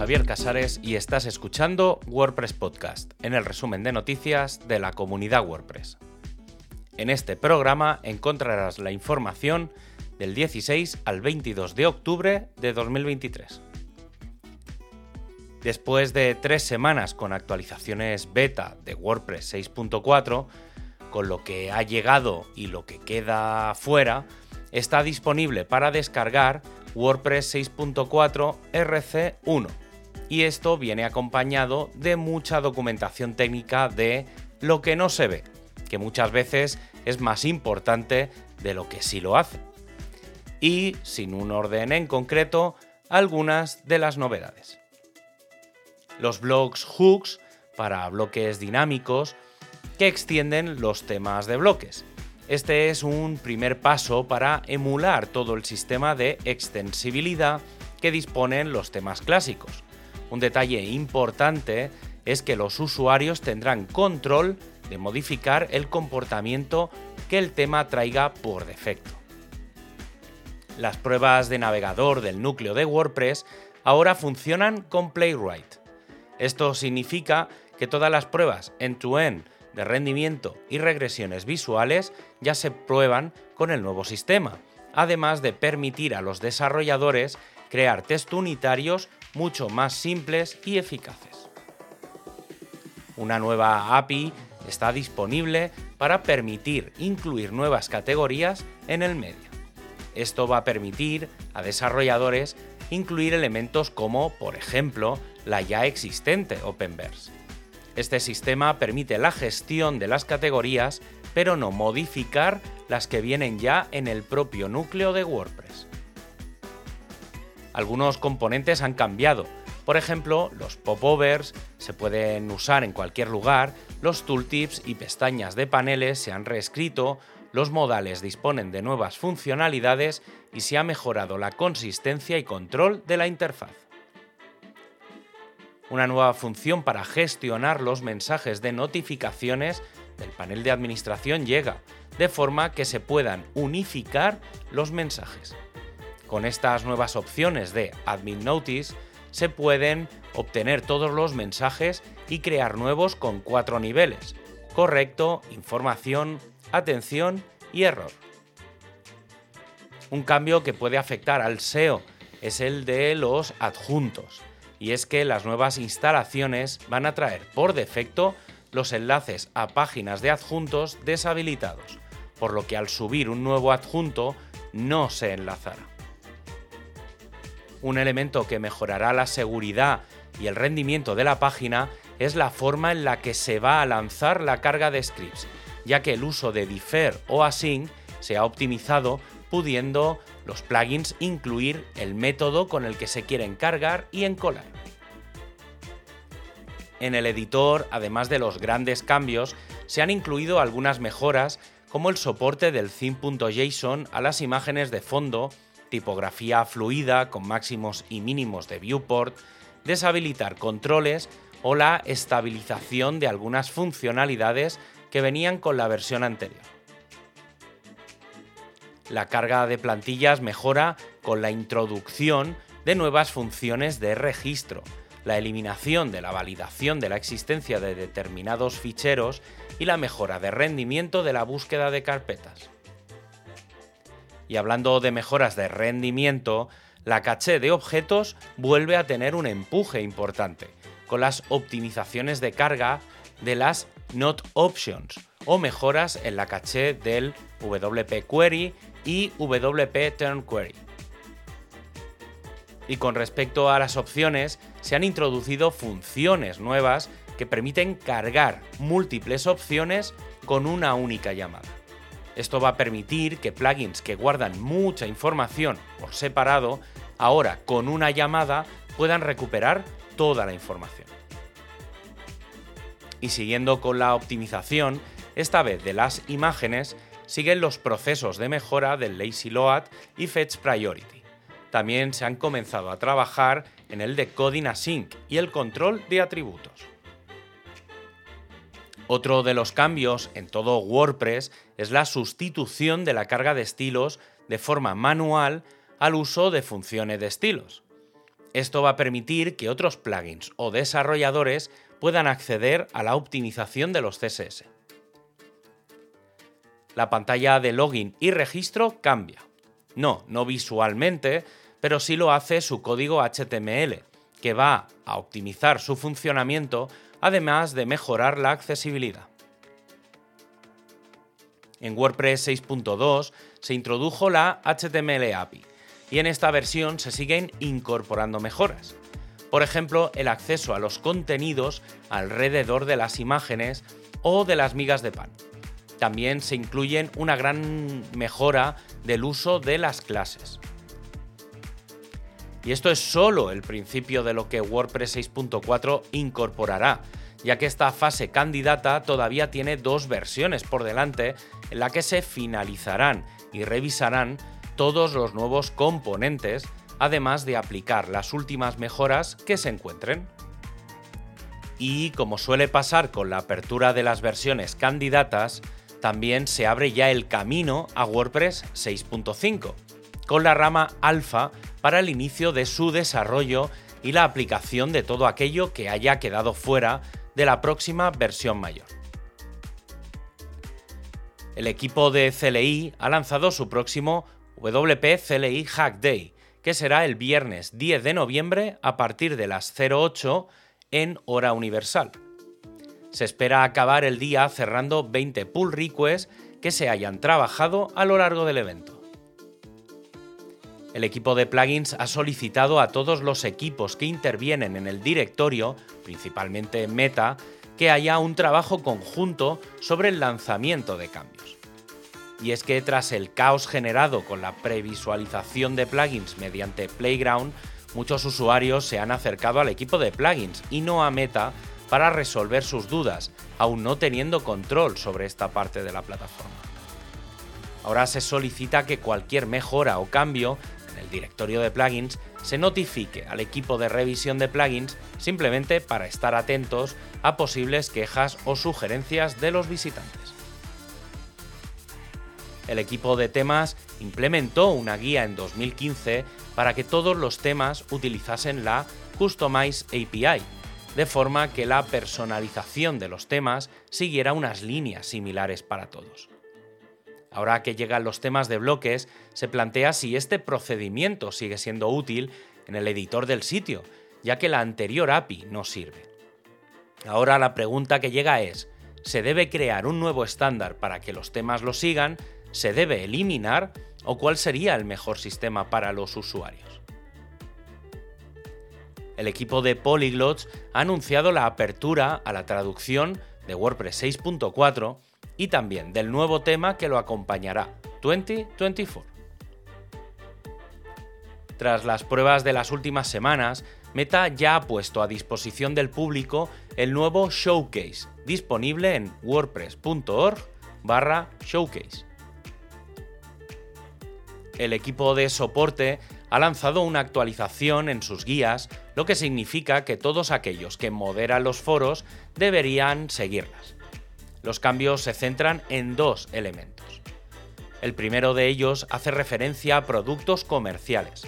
Javier Casares y estás escuchando WordPress Podcast, en el resumen de noticias de la comunidad WordPress. En este programa encontrarás la información del 16 al 22 de octubre de 2023. Después de tres semanas con actualizaciones beta de WordPress 6.4, con lo que ha llegado y lo que queda fuera, está disponible para descargar WordPress 6.4 RC1 y esto viene acompañado de mucha documentación técnica de lo que no se ve, que muchas veces es más importante de lo que sí lo hace. Y, sin un orden en concreto, algunas de las novedades. Los blogs hooks para bloques dinámicos que extienden los temas de bloques. Este es un primer paso para emular todo el sistema de extensibilidad que disponen los temas clásicos. Un detalle importante es que los usuarios tendrán control de modificar el comportamiento que el tema traiga por defecto. Las pruebas de navegador del núcleo de WordPress ahora funcionan con Playwright. Esto significa que todas las pruebas end-to-end de rendimiento y regresiones visuales ya se prueban con el nuevo sistema, además de permitir a los desarrolladores crear test unitarios mucho más simples y eficaces. Una nueva API está disponible para permitir incluir nuevas categorías en el medio. Esto va a permitir a desarrolladores incluir elementos como, por ejemplo, la ya existente Openverse. Este sistema permite la gestión de las categorías, pero no modificar las que vienen ya en el propio núcleo de WordPress. Algunos componentes han cambiado. Por ejemplo, los popovers se pueden usar en cualquier lugar, los tooltips y pestañas de paneles se han reescrito, los modales disponen de nuevas funcionalidades y se ha mejorado la consistencia y control de la interfaz. Una nueva función para gestionar los mensajes de notificaciones del panel de administración llega, de forma que se puedan unificar los mensajes. Con estas nuevas opciones de Admin Notice se pueden obtener todos los mensajes y crear nuevos con cuatro niveles, correcto, información, atención y error. Un cambio que puede afectar al SEO es el de los adjuntos, y es que las nuevas instalaciones van a traer por defecto los enlaces a páginas de adjuntos deshabilitados, por lo que al subir un nuevo adjunto no se enlazará. Un elemento que mejorará la seguridad y el rendimiento de la página es la forma en la que se va a lanzar la carga de scripts, ya que el uso de defer o async se ha optimizado pudiendo los plugins incluir el método con el que se quieren cargar y encolar. En el editor, además de los grandes cambios, se han incluido algunas mejoras como el soporte del theme.json a las imágenes de fondo, tipografía fluida con máximos y mínimos de viewport, deshabilitar controles o la estabilización de algunas funcionalidades que venían con la versión anterior. La carga de plantillas mejora con la introducción de nuevas funciones de registro, la eliminación de la validación de la existencia de determinados ficheros y la mejora de rendimiento de la búsqueda de carpetas. Y hablando de mejoras de rendimiento, la caché de objetos vuelve a tener un empuje importante, con las optimizaciones de carga de las Not Options o mejoras en la caché del WP Query y WP Turn Query. Y con respecto a las opciones, se han introducido funciones nuevas que permiten cargar múltiples opciones con una única llamada. Esto va a permitir que plugins que guardan mucha información por separado, ahora con una llamada puedan recuperar toda la información. Y siguiendo con la optimización, esta vez de las imágenes, siguen los procesos de mejora del Lazy Load y Fetch Priority. También se han comenzado a trabajar en el decoding async y el control de atributos. Otro de los cambios en todo WordPress es la sustitución de la carga de estilos de forma manual al uso de funciones de estilos. Esto va a permitir que otros plugins o desarrolladores puedan acceder a la optimización de los CSS. La pantalla de login y registro cambia. No, no visualmente, pero sí lo hace su código HTML, que va a optimizar su funcionamiento, además de mejorar la accesibilidad. En WordPress 6.2 se introdujo la HTML API y en esta versión se siguen incorporando mejoras. Por ejemplo, el acceso a los contenidos alrededor de las imágenes o de las migas de pan. También se incluyen una gran mejora del uso de las clases. Y esto es solo el principio de lo que WordPress 6.4 incorporará, ya que esta fase candidata todavía tiene dos versiones por delante en la que se finalizarán y revisarán todos los nuevos componentes, además de aplicar las últimas mejoras que se encuentren. Y como suele pasar con la apertura de las versiones candidatas, también se abre ya el camino a WordPress 6.5, con la rama alfa para el inicio de su desarrollo y la aplicación de todo aquello que haya quedado fuera de la próxima versión mayor. El equipo de CLI ha lanzado su próximo WP CLI Hack Day, que será el viernes 10 de noviembre a partir de las 08 en hora universal. Se espera acabar el día cerrando 20 pull requests que se hayan trabajado a lo largo del evento. El equipo de plugins ha solicitado a todos los equipos que intervienen en el directorio, principalmente Meta, que haya un trabajo conjunto sobre el lanzamiento de cambios. Y es que tras el caos generado con la previsualización de plugins mediante Playground, muchos usuarios se han acercado al equipo de plugins y no a Meta para resolver sus dudas, aún no teniendo control sobre esta parte de la plataforma. Ahora se solicita que cualquier mejora o cambio el directorio de plugins se notifique al equipo de revisión de plugins simplemente para estar atentos a posibles quejas o sugerencias de los visitantes. El equipo de temas implementó una guía en 2015 para que todos los temas utilizasen la Customize API, de forma que la personalización de los temas siguiera unas líneas similares para todos. Ahora que llegan los temas de bloques, se plantea si este procedimiento sigue siendo útil en el editor del sitio, ya que la anterior API no sirve. Ahora la pregunta que llega es, ¿se debe crear un nuevo estándar para que los temas lo sigan? ¿Se debe eliminar? ¿O cuál sería el mejor sistema para los usuarios? El equipo de Polyglots ha anunciado la apertura a la traducción de WordPress 6.4 y también del nuevo tema que lo acompañará, 2024. Tras las pruebas de las últimas semanas, Meta ya ha puesto a disposición del público el nuevo Showcase, disponible en wordpress.org barra showcase. El equipo de soporte ha lanzado una actualización en sus guías, lo que significa que todos aquellos que moderan los foros deberían seguirlas. Los cambios se centran en dos elementos. El primero de ellos hace referencia a productos comerciales.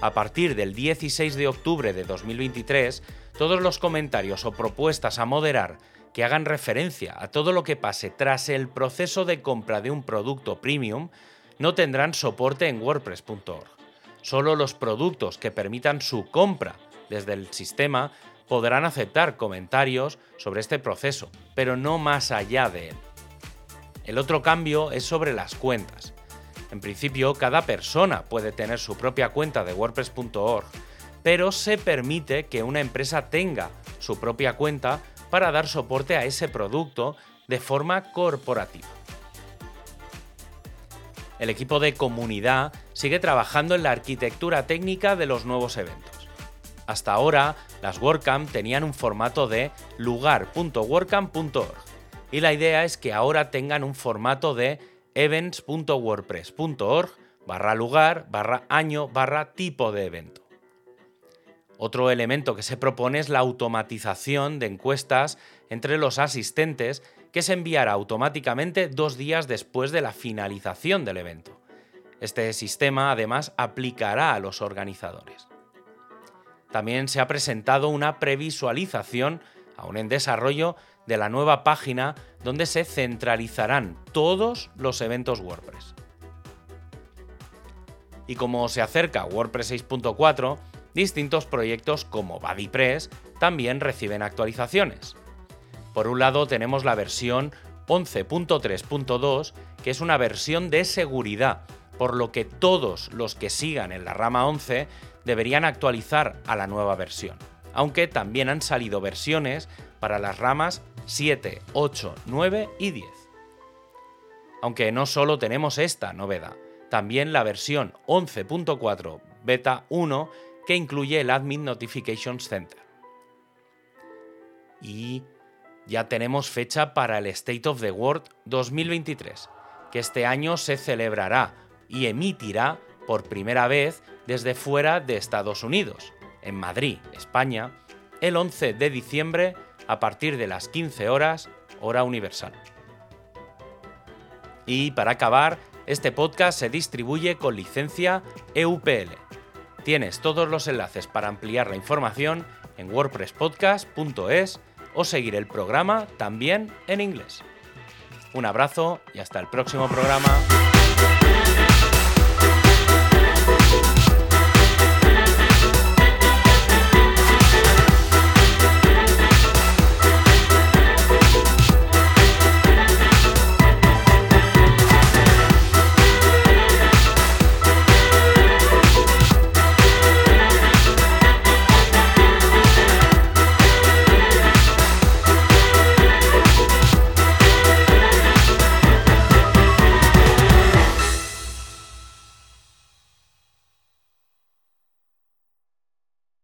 A partir del 16 de octubre de 2023, todos los comentarios o propuestas a moderar que hagan referencia a todo lo que pase tras el proceso de compra de un producto premium no tendrán soporte en wordpress.org. Solo los productos que permitan su compra desde el sistema podrán aceptar comentarios sobre este proceso, pero no más allá de él. El otro cambio es sobre las cuentas. En principio, cada persona puede tener su propia cuenta de WordPress.org, pero se permite que una empresa tenga su propia cuenta para dar soporte a ese producto de forma corporativa. El equipo de comunidad sigue trabajando en la arquitectura técnica de los nuevos eventos. Hasta ahora, las WordCamp tenían un formato de lugar.wordcamp.org y la idea es que ahora tengan un formato de events.wordpress.org barra lugar barra año barra tipo de evento. Otro elemento que se propone es la automatización de encuestas entre los asistentes que se enviará automáticamente dos días después de la finalización del evento. Este sistema además aplicará a los organizadores. También se ha presentado una previsualización, aún en desarrollo, de la nueva página donde se centralizarán todos los eventos WordPress. Y como se acerca WordPress 6.4, distintos proyectos como BuddyPress también reciben actualizaciones. Por un lado tenemos la versión 11.3.2, que es una versión de seguridad, por lo que todos los que sigan en la rama 11 deberían actualizar a la nueva versión, aunque también han salido versiones para las ramas 7, 8, 9 y 10. Aunque no solo tenemos esta novedad, también la versión 11.4 beta 1 que incluye el Admin Notifications Center. Y ya tenemos fecha para el State of the World 2023, que este año se celebrará y emitirá por primera vez desde fuera de Estados Unidos, en Madrid, España, el 11 de diciembre a partir de las 15 horas, hora universal. Y para acabar, este podcast se distribuye con licencia EUPL. Tienes todos los enlaces para ampliar la información en wordpresspodcast.es o seguir el programa también en inglés. Un abrazo y hasta el próximo programa.